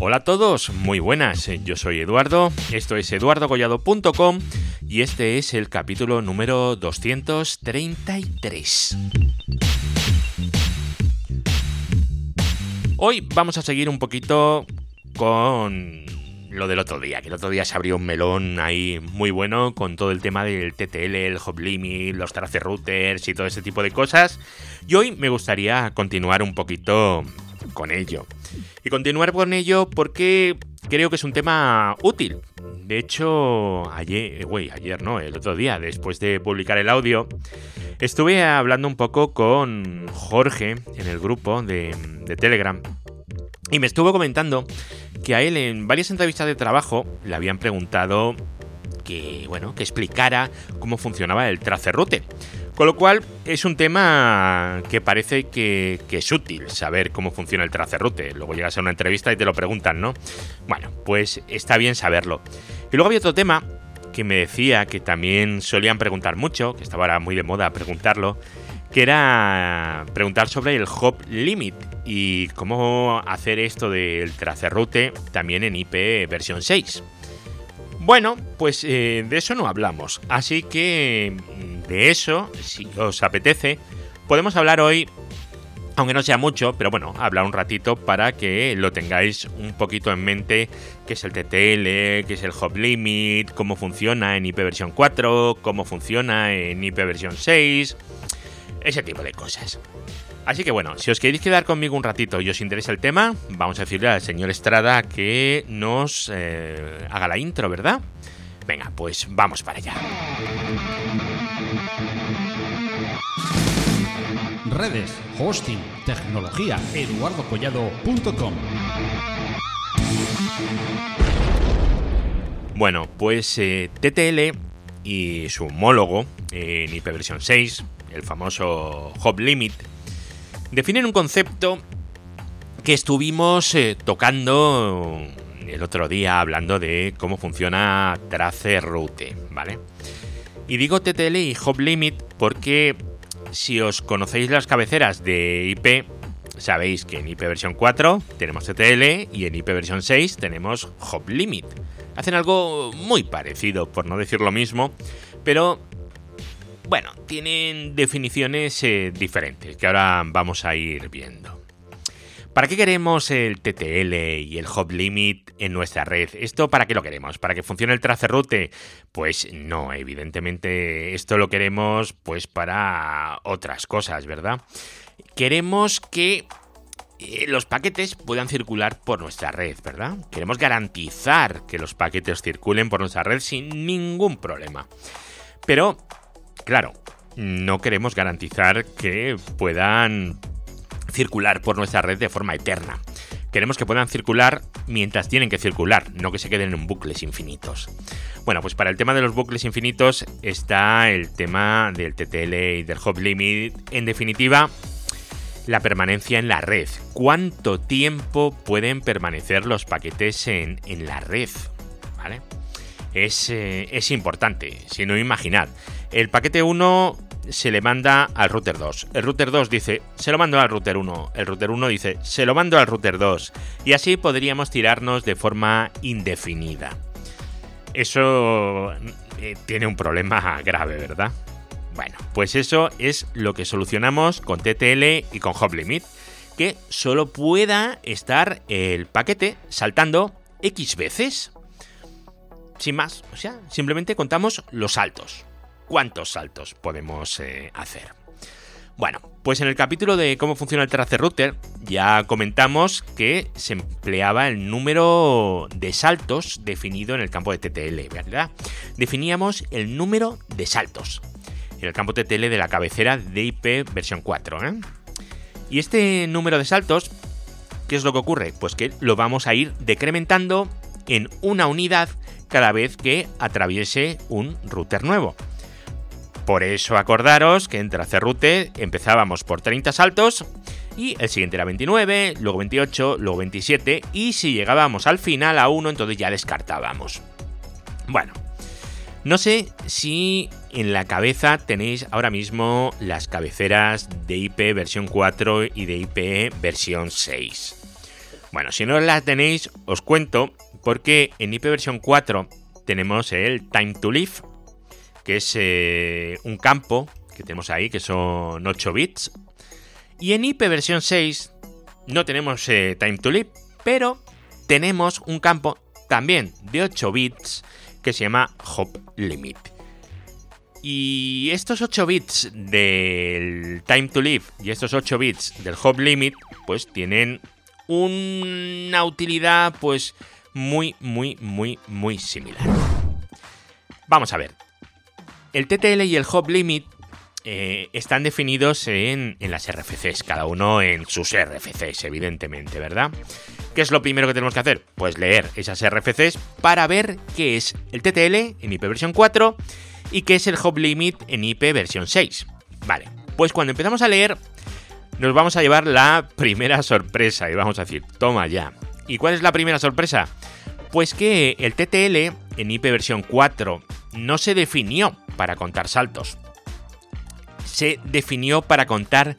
Hola a todos, muy buenas, yo soy Eduardo, esto es eduardogollado.com y este es el capítulo número 233. Hoy vamos a seguir un poquito con lo del otro día, que el otro día se abrió un melón ahí muy bueno con todo el tema del TTL, el hop limit, los trace routers y todo ese tipo de cosas. Y hoy me gustaría continuar un poquito con ello. Y continuar con ello porque creo que es un tema útil. De hecho, ayer, güey, ayer no, el otro día, después de publicar el audio, estuve hablando un poco con Jorge en el grupo de, de Telegram. Y me estuvo comentando que a él en varias entrevistas de trabajo le habían preguntado que, bueno, que explicara cómo funcionaba el traceroute. Con lo cual es un tema que parece que, es útil saber cómo funciona el traceroute. Luego llegas a una entrevista y te lo preguntan, ¿no? Bueno, pues está bien saberlo. Y luego había otro tema que me decía que también solían preguntar mucho, que estaba ahora muy de moda preguntarlo, que era preguntar sobre el hop limit y cómo hacer esto del traceroute también en IP versión 6. Bueno, pues eh, de eso no hablamos, así que de eso, si os apetece, podemos hablar hoy, aunque no sea mucho, pero bueno, hablar un ratito para que lo tengáis un poquito en mente, qué es el TTL, qué es el Hop Limit, cómo funciona en IP versión 4, cómo funciona en IP versión 6, ese tipo de cosas. Así que bueno, si os queréis quedar conmigo un ratito y os interesa el tema, vamos a decirle al señor Estrada que nos eh, haga la intro, ¿verdad? Venga, pues vamos para allá. Redes, hosting, tecnología, eduardocollado.com. Bueno, pues eh, TTL y su homólogo en IP versión 6, el famoso Hop Limit, definen un concepto que estuvimos eh, tocando el otro día hablando de cómo funciona Traceroute, ¿vale? Y digo TTL y Hop Limit porque si os conocéis las cabeceras de IP, sabéis que en IP versión 4 tenemos TTL y en IP versión 6 tenemos Hop Limit. Hacen algo muy parecido, por no decir lo mismo, pero bueno, tienen definiciones eh, diferentes que ahora vamos a ir viendo. ¿Para qué queremos el TTL y el hop limit en nuestra red? ¿Esto para qué lo queremos? ¿Para que funcione el traceroute? Pues no, evidentemente esto lo queremos pues para otras cosas, ¿verdad? Queremos que eh, los paquetes puedan circular por nuestra red, ¿verdad? Queremos garantizar que los paquetes circulen por nuestra red sin ningún problema. Pero, claro, no queremos garantizar que puedan circular por nuestra red de forma eterna. Queremos que puedan circular mientras tienen que circular, no que se queden en bucles infinitos. Bueno, pues para el tema de los bucles infinitos está el tema del TTL y del hop limit. En definitiva, la permanencia en la red. ¿Cuánto tiempo pueden permanecer los paquetes en, la red? ¿Vale? Es, eh, es importante, si no imaginad. El paquete 1 se le manda al router 2. El router 2 dice, se lo mando al router 1. El router 1 dice, se lo mando al router 2. Y así podríamos tirarnos de forma indefinida. Eso eh, tiene un problema grave, ¿verdad? Bueno, pues eso es lo que solucionamos con TTL y con Hop Limit. Que solo pueda estar el paquete saltando X veces. Sin más, o sea, simplemente contamos los saltos cuántos saltos podemos eh, hacer. Bueno, pues en el capítulo de cómo funciona el tracer router ya comentamos que se empleaba el número de saltos definido en el campo de TTL, ¿verdad? Definíamos el número de saltos en el campo TTL de la cabecera de IP versión 4. ¿eh? Y este número de saltos, ¿qué es lo que ocurre? Pues que lo vamos a ir decrementando en una unidad cada vez que atraviese un router nuevo. Por eso acordaros que en Tracerrute empezábamos por 30 saltos y el siguiente era 29, luego 28, luego 27 y si llegábamos al final a 1 entonces ya descartábamos. Bueno, no sé si en la cabeza tenéis ahora mismo las cabeceras de IP versión 4 y de IP versión 6. Bueno, si no la tenéis, os cuento, porque en IP versión 4 tenemos el Time to Live, que es eh, un campo que tenemos ahí, que son 8 bits. Y en IP versión 6 no tenemos eh, Time to Live, pero tenemos un campo también de 8 bits que se llama Hop Limit. Y estos 8 bits del Time to Live y estos 8 bits del Hop Limit, pues tienen una utilidad pues muy, muy, muy, muy similar. Vamos a ver. El TTL y el Hop Limit eh, están definidos en, en, las RFCs, cada uno en sus RFCs, evidentemente, ¿verdad? ¿Qué es lo primero que tenemos que hacer? Pues leer esas RFCs para ver qué es el TTL en IP versión 4 y qué es el Hop Limit en IP versión 6. Vale, pues cuando empezamos a leer nos vamos a llevar la primera sorpresa y vamos a decir, toma ya. ¿Y cuál es la primera sorpresa? Pues que el TTL en IP versión 4 no se definió para contar saltos. Se definió para contar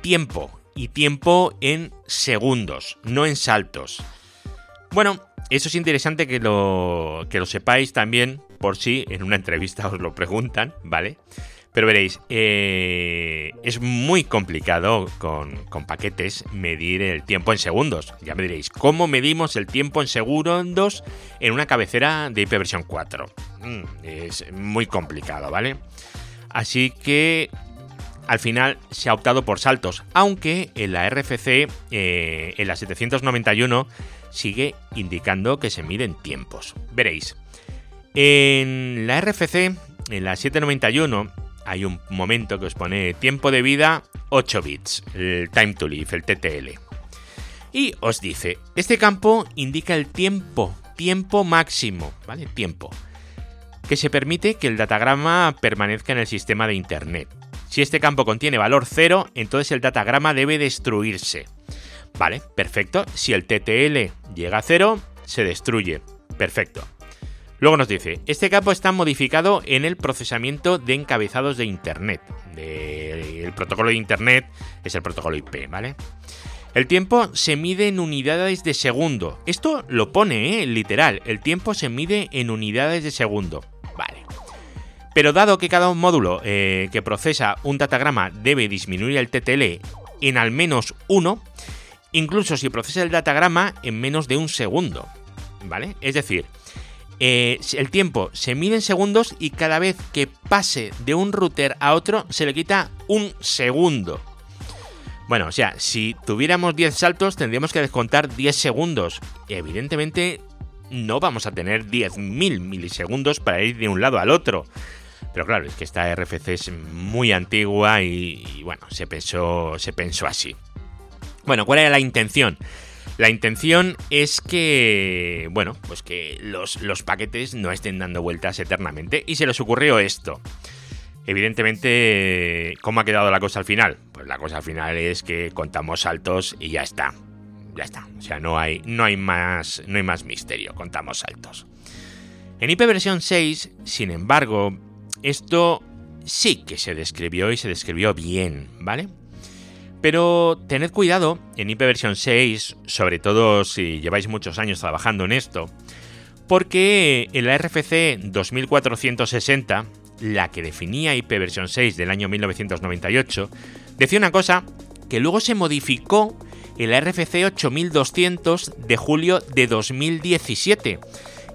tiempo y tiempo en segundos, no en saltos. Bueno, eso es interesante que lo, que lo sepáis también por si en una entrevista os lo preguntan, ¿vale? Pero veréis, eh, es muy complicado con, paquetes medir el tiempo en segundos. Ya me diréis, ¿cómo medimos el tiempo en segundos en una cabecera de IP versión 4? Mm, es muy complicado, ¿vale? Así que al final se ha optado por saltos, aunque en la RFC, eh, en la 791, sigue indicando que se miden tiempos. Veréis, en la RFC, en la 791, hay un momento que os pone tiempo de vida 8 bits, el time to live, el TTL. Y os dice, este campo indica el tiempo, tiempo máximo, ¿vale? Tiempo, que se permite que el datagrama permanezca en el sistema de Internet. Si este campo contiene valor 0, entonces el datagrama debe destruirse. Vale, perfecto. Si el TTL llega a 0, se destruye. Perfecto. Luego nos dice, este campo está modificado en el procesamiento de encabezados de Internet. el protocolo de Internet es el protocolo IP, ¿vale? El tiempo se mide en unidades de segundo. Esto lo pone, ¿eh? literal. El tiempo se mide en unidades de segundo. Vale. Pero dado que cada módulo eh, que procesa un datagrama debe disminuir el TTL en al menos uno, incluso si procesa el datagrama en menos de un segundo. ¿Vale? Es decir, eh, el tiempo se mide en segundos y cada vez que pase de un router a otro se le quita un segundo. Bueno, o sea, si tuviéramos 10 saltos tendríamos que descontar 10 segundos. Evidentemente no vamos a tener 10.000 milisegundos para ir de un lado al otro. Pero claro, es que esta RFC es muy antigua y, y bueno, se pensó, se pensó así. Bueno, ¿cuál era la intención? La intención es que, bueno, pues que los, paquetes no estén dando vueltas eternamente. Y se les ocurrió esto. Evidentemente, ¿cómo ha quedado la cosa al final? Pues la cosa al final es que contamos saltos y ya está. Ya está. O sea, no hay, no hay, más, no hay más misterio. Contamos saltos. En IP versión 6, sin embargo, esto sí que se describió y se describió bien, ¿vale? Pero tened cuidado en IP versión 6, sobre todo si lleváis muchos años trabajando en esto, porque en la RFC 2460, la que definía IP versión 6 del año 1998, decía una cosa que luego se modificó en la RFC 8200 de julio de 2017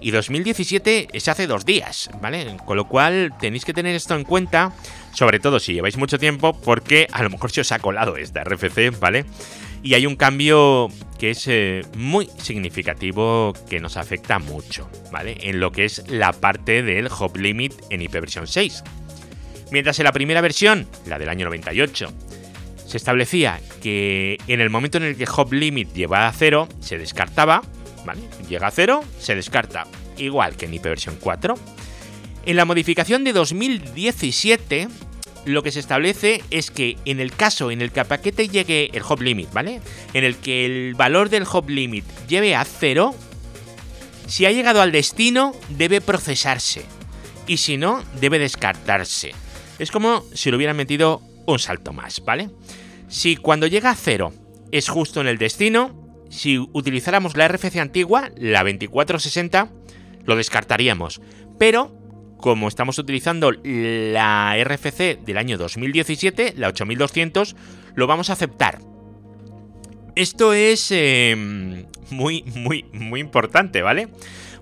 y 2017 es hace dos días, ¿vale? Con lo cual tenéis que tener esto en cuenta, sobre todo si lleváis mucho tiempo, porque a lo mejor se os ha colado esta RFC, ¿vale? Y hay un cambio que es eh, muy significativo que nos afecta mucho, ¿vale? En lo que es la parte del hop limit en IP versión 6. Mientras en la primera versión, la del año 98, se establecía que en el momento en el que hop limit llevaba a cero, se descartaba, Llega a cero, se descarta, igual que en IP versión 4. En la modificación de 2017, lo que se establece es que en el caso en el que el paquete llegue el hop limit, ¿vale? En el que el valor del hop limit lleve a cero, si ha llegado al destino, debe procesarse. Y si no, debe descartarse. Es como si le hubieran metido un salto más, ¿vale? Si cuando llega a cero es justo en el destino, si utilizáramos la RFC antigua, la 2460, lo descartaríamos. Pero, como estamos utilizando la RFC del año 2017, la 8200, lo vamos a aceptar. Esto es em, muy, muy, muy importante, ¿vale?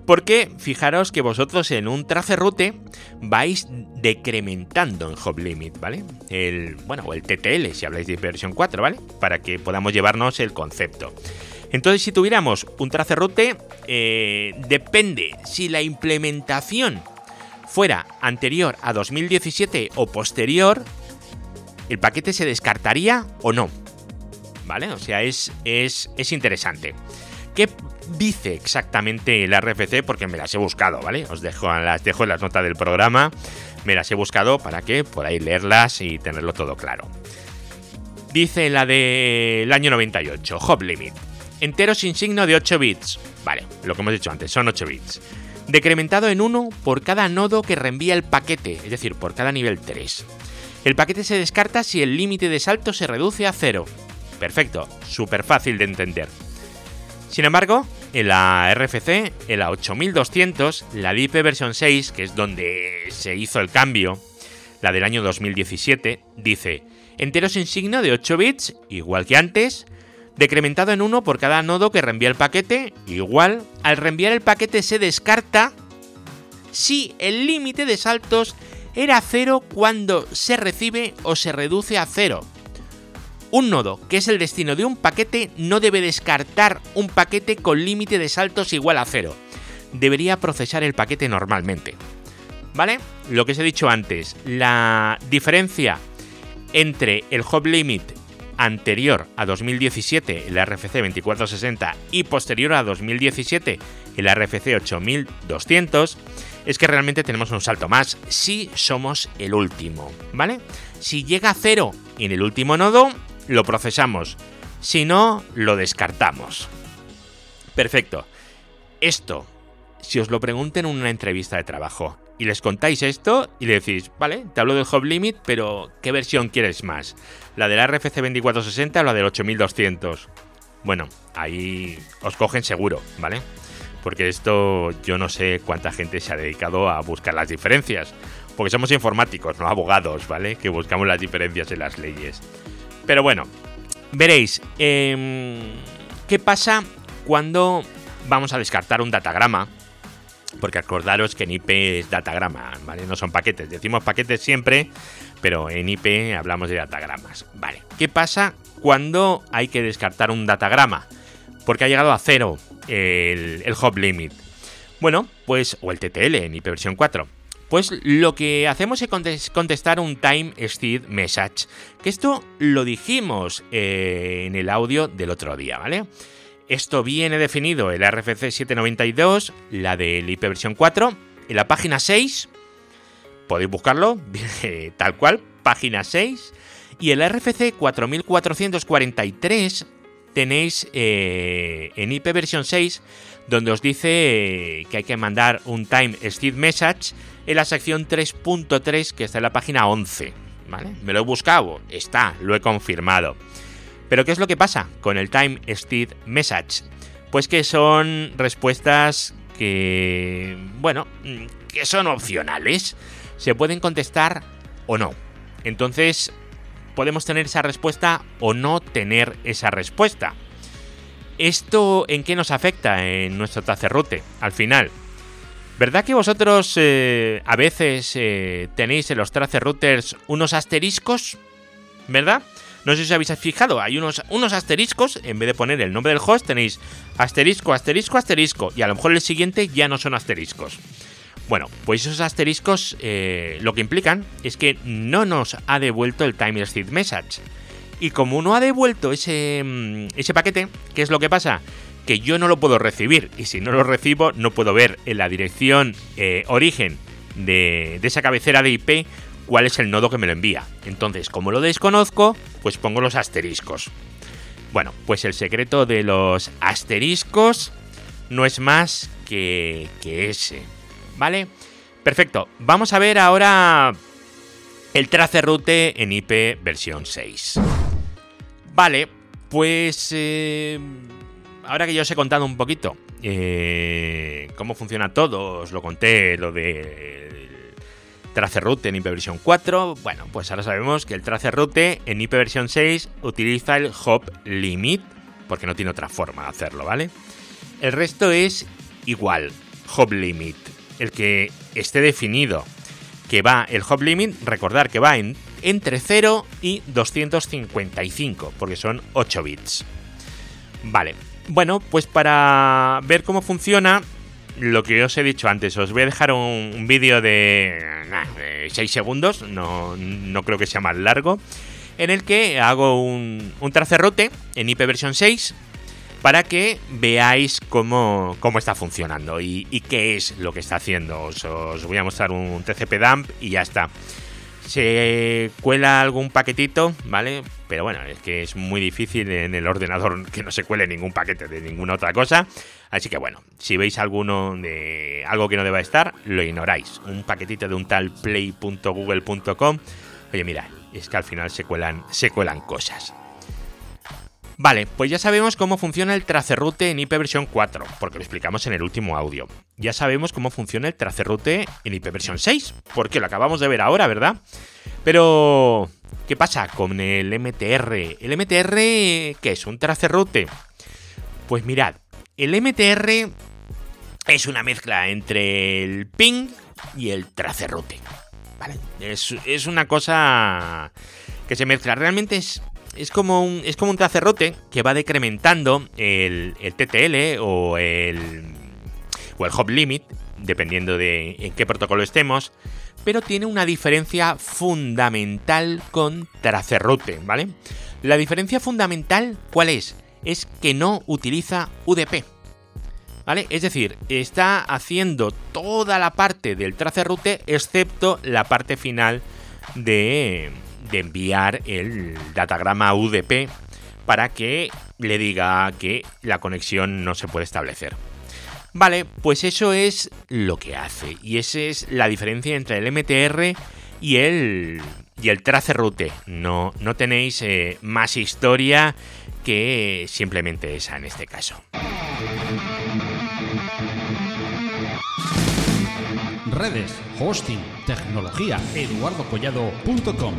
Porque fijaros que vosotros en un tracerrute vais decrementando en hop limit, ¿vale? El, bueno, el TTL, si habláis de versión 4, ¿vale? Para que podamos llevarnos el concepto. Entonces, si tuviéramos un tracerrute, eh, depende si la implementación fuera anterior a 2017 o posterior, el paquete se descartaría o no. ¿Vale? O sea, es, es, es interesante. ¿Qué dice exactamente el RFC? Porque me las he buscado, ¿vale? Os dejo, las dejo en las notas del programa. Me las he buscado para que podáis leerlas y tenerlo todo claro. Dice la del año 98, Hop Limit. Entero sin signo de 8 bits. Vale, lo que hemos dicho antes, son 8 bits. Decrementado en 1 por cada nodo que reenvía el paquete, es decir, por cada nivel 3. El paquete se descarta si el límite de salto se reduce a 0. Perfecto, súper fácil de entender. Sin embargo, en la RFC, en la 8200, la DIP versión 6, que es donde se hizo el cambio, la del año 2017, dice entero sin signo de 8 bits, igual que antes, decrementado en 1 por cada nodo que reenvía el paquete, igual, al reenviar el paquete se descarta si el límite de saltos era 0 cuando se recibe o se reduce a 0. Un nodo, que es el destino de un paquete, no debe descartar un paquete con límite de saltos igual a cero. Debería procesar el paquete normalmente. ¿Vale? Lo que os he dicho antes, la diferencia entre el hop limit anterior a 2017, el RFC 2460, y posterior a 2017, el RFC 8200, es que realmente tenemos un salto más si somos el último, ¿vale? Si llega a cero en el último nodo, lo procesamos. Si no, lo descartamos. Perfecto. Esto, si os lo pregunten en una entrevista de trabajo y les contáis esto y le decís, vale, te hablo del hop limit, pero ¿qué versión quieres más? ¿La de la RFC 2460 o la del 8200? Bueno, ahí os cogen seguro, ¿vale? Porque esto yo no sé cuánta gente se ha dedicado a buscar las diferencias. Porque somos informáticos, no abogados, ¿vale? Que buscamos las diferencias en las leyes. Pero bueno, veréis, em, ¿qué pasa cuando vamos a descartar un datagrama? Porque acordaros que en IP es datagrama, ¿vale? No son paquetes. Decimos paquetes siempre, pero en IP hablamos de datagramas. Vale. ¿Qué pasa cuando hay que descartar un datagrama? Porque ha llegado a cero el, hop limit. Bueno, pues, o el TTL en IP versión 4. Pues lo que hacemos es contestar un time steed message, que esto lo dijimos eh, en el audio del otro día, ¿vale? Esto viene definido en la RFC 792, la del IP versión 4, en la página 6, podéis buscarlo, tal cual, página 6, y en la RFC 4443 tenéis eh, en IP versión 6, donde os dice que hay que mandar un time steed message en la sección 3.3 que está en la página 11. ¿Vale? Me lo he buscado, está, lo he confirmado. Pero ¿qué es lo que pasa con el Time Steed Message? Pues que son respuestas que, bueno, que son opcionales. Se pueden contestar o no. Entonces, podemos tener esa respuesta o no tener esa respuesta. ¿Esto en qué nos afecta en nuestro tacerrute? Al final, ¿Verdad que vosotros eh, a veces eh, tenéis en los trace routers unos asteriscos? ¿Verdad? No sé si os habéis fijado, hay unos, unos asteriscos, en vez de poner el nombre del host tenéis asterisco, asterisco, asterisco, y a lo mejor el siguiente ya no son asteriscos. Bueno, pues esos asteriscos eh, lo que implican es que no nos ha devuelto el time seed message. Y como no ha devuelto ese, mm, ese paquete, ¿qué es lo que pasa? que yo no lo puedo recibir y si no lo recibo no puedo ver en la dirección eh, origen de, esa cabecera de IP cuál es el nodo que me lo envía. Entonces, como lo desconozco, pues pongo los asteriscos. Bueno, pues el secreto de los asteriscos no es más que, que ese. ¿Vale? Perfecto. Vamos a ver ahora el tracerroute en IP versión 6. Vale, pues... Eh, ahora que yo os he contado un poquito eh, cómo funciona todo, os lo conté, lo de Traceroute en IP versión 4, bueno, pues ahora sabemos que el Traceroute en IP versión 6 utiliza el hop limit, porque no tiene otra forma de hacerlo, ¿vale? El resto es igual, hop limit, el que esté definido, que va, el hop limit, recordar que va en, entre 0 y 255, porque son 8 bits. Vale, bueno, pues para ver cómo funciona, lo que os he dicho antes, os voy a dejar un, vídeo de, 6 segundos, no, no, creo que sea más largo, en el que hago un, un tracerrote en IP versión 6 para que veáis cómo, cómo está funcionando y, qué es lo que está haciendo. Os, os, voy a mostrar un TCP dump y ya está. Se cuela algún paquetito, ¿vale? Pero bueno, es que es muy difícil en el ordenador que no se cuele ningún paquete de ninguna otra cosa. Así que bueno, si veis alguno de algo que no deba estar, lo ignoráis. Un paquetito de un tal play.google.com. Oye, mira, es que al final se cuelan, se cuelan cosas. Vale, pues ya sabemos cómo funciona el traceroute en IP versión 4, porque lo explicamos en el último audio. Ya sabemos cómo funciona el traceroute en IP versión 6, porque lo acabamos de ver ahora, ¿verdad? Pero, ¿qué pasa con el MTR? ¿El MTR qué es? ¿Un traceroute? Pues mirad, el MTR es una mezcla entre el ping y el traceroute. ¿Vale? Es una cosa que se mezcla. Realmente es es como un, es como un que va decrementando el, TTL o el, o el hop limit, dependiendo de en qué protocolo estemos, pero tiene una diferencia fundamental con tracerrote, ¿vale? La diferencia fundamental, ¿cuál es? Es que no utiliza UDP. ¿Vale? Es decir, está haciendo toda la parte del tracerrote excepto la parte final de, de enviar el datagrama UDP para que le diga que la conexión no se puede establecer. Vale, pues eso es lo que hace. Y esa es la diferencia entre el MTR y el, y el traceroute. No, no tenéis eh, más historia que simplemente esa en este caso. Redes, hosting, tecnología, eduardocollado.com.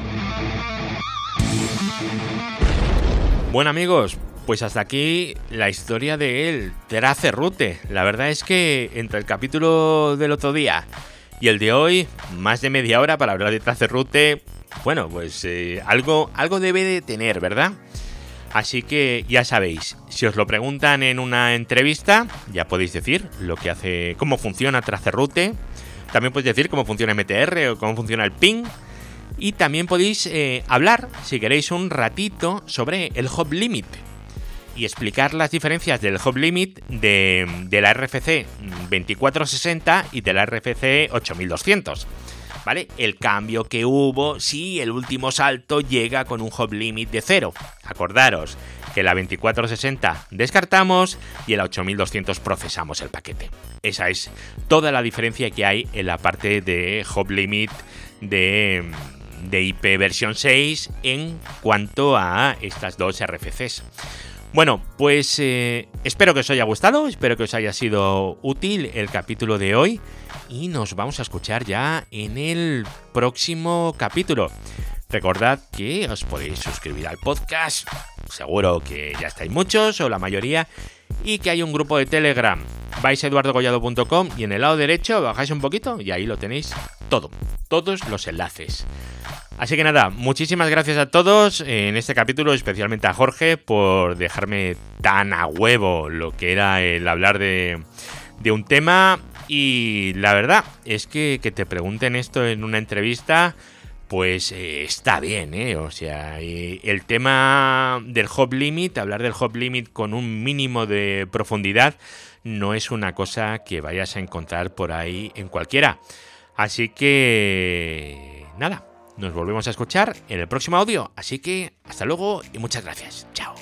Bueno amigos, pues hasta aquí la historia del Tracerroute. La verdad es que entre el capítulo del otro día y el de hoy, más de media hora para hablar de Tracerroute, bueno, pues eh, algo, algo debe de tener, ¿verdad? Así que ya sabéis, si os lo preguntan en una entrevista, ya podéis decir lo que hace, cómo funciona Tracerroute también podéis decir cómo funciona MTR o cómo funciona el ping. Y también podéis eh, hablar, si queréis, un ratito sobre el hop limit y explicar las diferencias del hop limit de, de la RFC 2460 y de la RFC 8200. ¿Vale? El cambio que hubo si el último salto llega con un hop limit de cero. Acordaros, que la 2460 descartamos y el 8200 procesamos el paquete. Esa es toda la diferencia que hay en la parte de hop limit de, IP versión 6 en cuanto a estas dos RFCs. Bueno, pues eh, espero que os haya gustado, espero que os haya sido útil el capítulo de hoy y nos vamos a escuchar ya en el próximo capítulo. Recordad que os podéis suscribir al podcast, seguro que ya estáis muchos o la mayoría, y que hay un grupo de Telegram. Vais a eduardogollado.com y en el lado derecho bajáis un poquito y ahí lo tenéis todo, todos los enlaces. Así que nada, muchísimas gracias a todos en este capítulo, especialmente a Jorge por dejarme tan a huevo lo que era el hablar de, de un tema. Y la verdad es que que te pregunten esto en una entrevista pues eh, está bien, ¿eh? O sea, el tema del hop limit, hablar del hop limit con un mínimo de profundidad, no es una cosa que vayas a encontrar por ahí en cualquiera. Así que, nada, nos volvemos a escuchar en el próximo audio. Así que, hasta luego y muchas gracias. Chao.